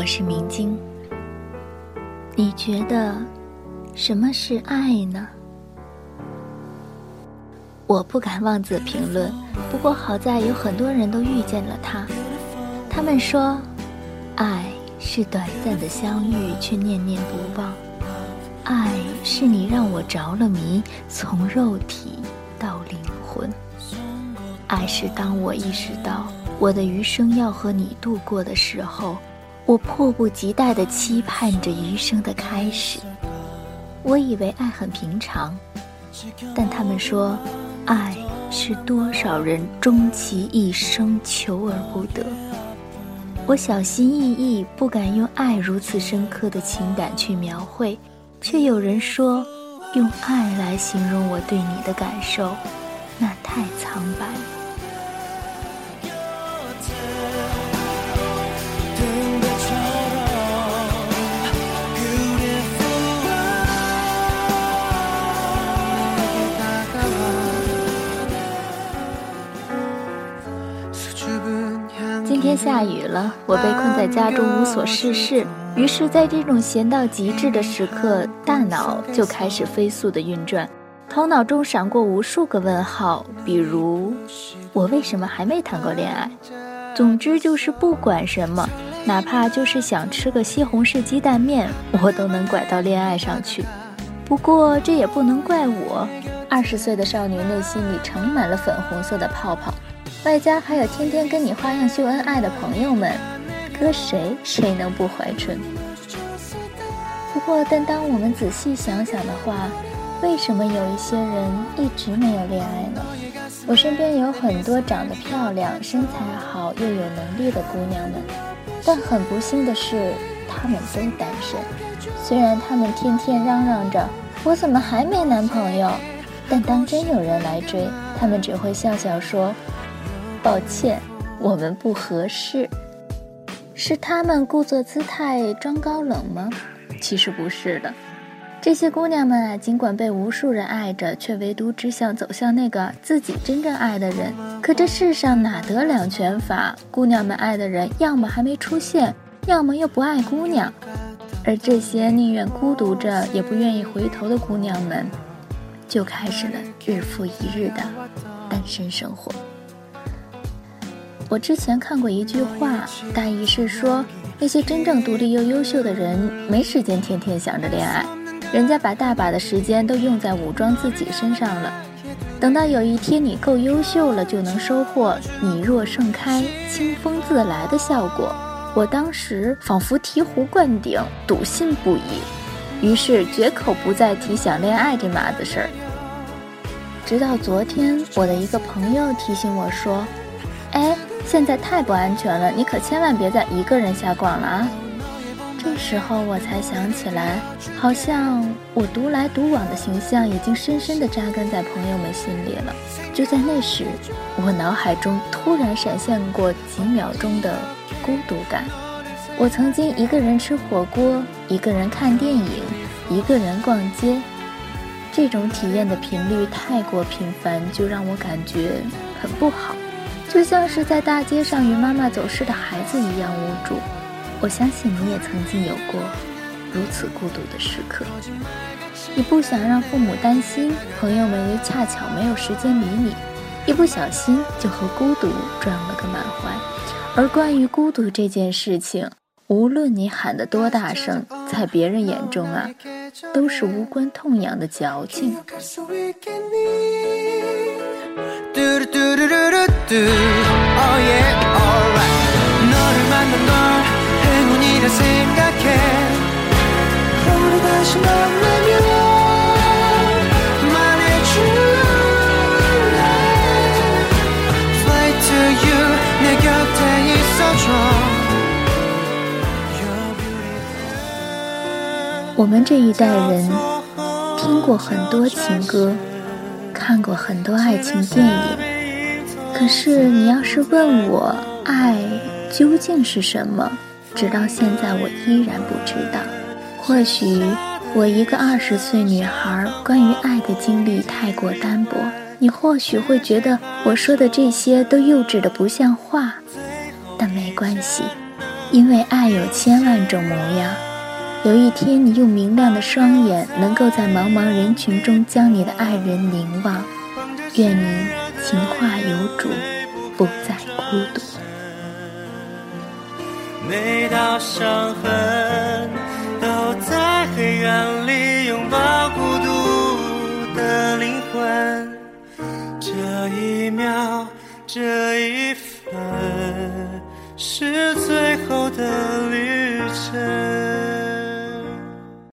我是明晶。你觉得什么是爱呢？我不敢妄自评论，不过好在有很多人都遇见了他。他们说，爱是短暂的相遇，却念念不忘。爱是你让我着了迷，从肉体到灵魂。爱是当我意识到我的余生要和你度过的时候，我迫不及待地期盼着余生的开始。我以为爱很平常，但他们说，爱是多少人终其一生求而不得。我小心翼翼，不敢用爱如此深刻的情感去描绘。却有人说，用爱来形容我对你的感受，那太苍白今天下雨了，我被困在家中无所事事。于是，在这种闲到极致的时刻，大脑就开始飞速的运转，头脑中闪过无数个问号，比如：我为什么还没谈过恋爱？总之就是不管什么，哪怕就是想吃个西红柿鸡蛋面，我都能拐到恋爱上去。不过这也不能怪我，二十岁的少女内心里盛满了粉红色的泡泡，外加还有天天跟你花样秀恩爱的朋友们。搁谁谁能不怀春？不过，但当我们仔细想想的话，为什么有一些人一直没有恋爱呢？我身边有很多长得漂亮、身材好又有能力的姑娘们，但很不幸的是，她们都单身。虽然她们天天嚷嚷着“我怎么还没男朋友”，但当真有人来追，她们只会笑笑说：“抱歉，我们不合适。”是他们故作姿态装高冷吗？其实不是的，这些姑娘们啊，尽管被无数人爱着，却唯独只想走向那个自己真正爱的人。可这世上哪得两全法？姑娘们爱的人，要么还没出现，要么又不爱姑娘。而这些宁愿孤独着也不愿意回头的姑娘们，就开始了日复一日的单身生活。我之前看过一句话，大意是说，那些真正独立又优秀的人，没时间天天想着恋爱，人家把大把的时间都用在武装自己身上了。等到有一天你够优秀了，就能收获“你若盛开，清风自来”的效果。我当时仿佛醍醐灌顶，笃信不疑，于是绝口不再提想恋爱这码子事儿。直到昨天，我的一个朋友提醒我说：“哎。”现在太不安全了，你可千万别再一个人瞎逛了啊！这时候我才想起来，好像我独来独往的形象已经深深地扎根在朋友们心里了。就在那时，我脑海中突然闪现过几秒钟的孤独感。我曾经一个人吃火锅，一个人看电影，一个人逛街，这种体验的频率太过频繁，就让我感觉很不好。就像是在大街上与妈妈走失的孩子一样无助。我相信你也曾经有过如此孤独的时刻。你不想让父母担心，朋友们又恰巧没有时间理你，一不小心就和孤独撞了个满怀。而关于孤独这件事情，无论你喊得多大声，在别人眼中啊，都是无关痛痒的矫情。我们这一代人听过很多情歌，看过很多爱情电影。可是，你要是问我爱究竟是什么，直到现在我依然不知道。或许我一个二十岁女孩关于爱的经历太过单薄，你或许会觉得我说的这些都幼稚的不像话。但没关系，因为爱有千万种模样。有一天，你用明亮的双眼，能够在茫茫人群中将你的爱人凝望。愿你情话有主，不再孤独。每道伤痕都在黑暗里拥抱孤独的灵魂。这一秒，这一分，是最后的旅程。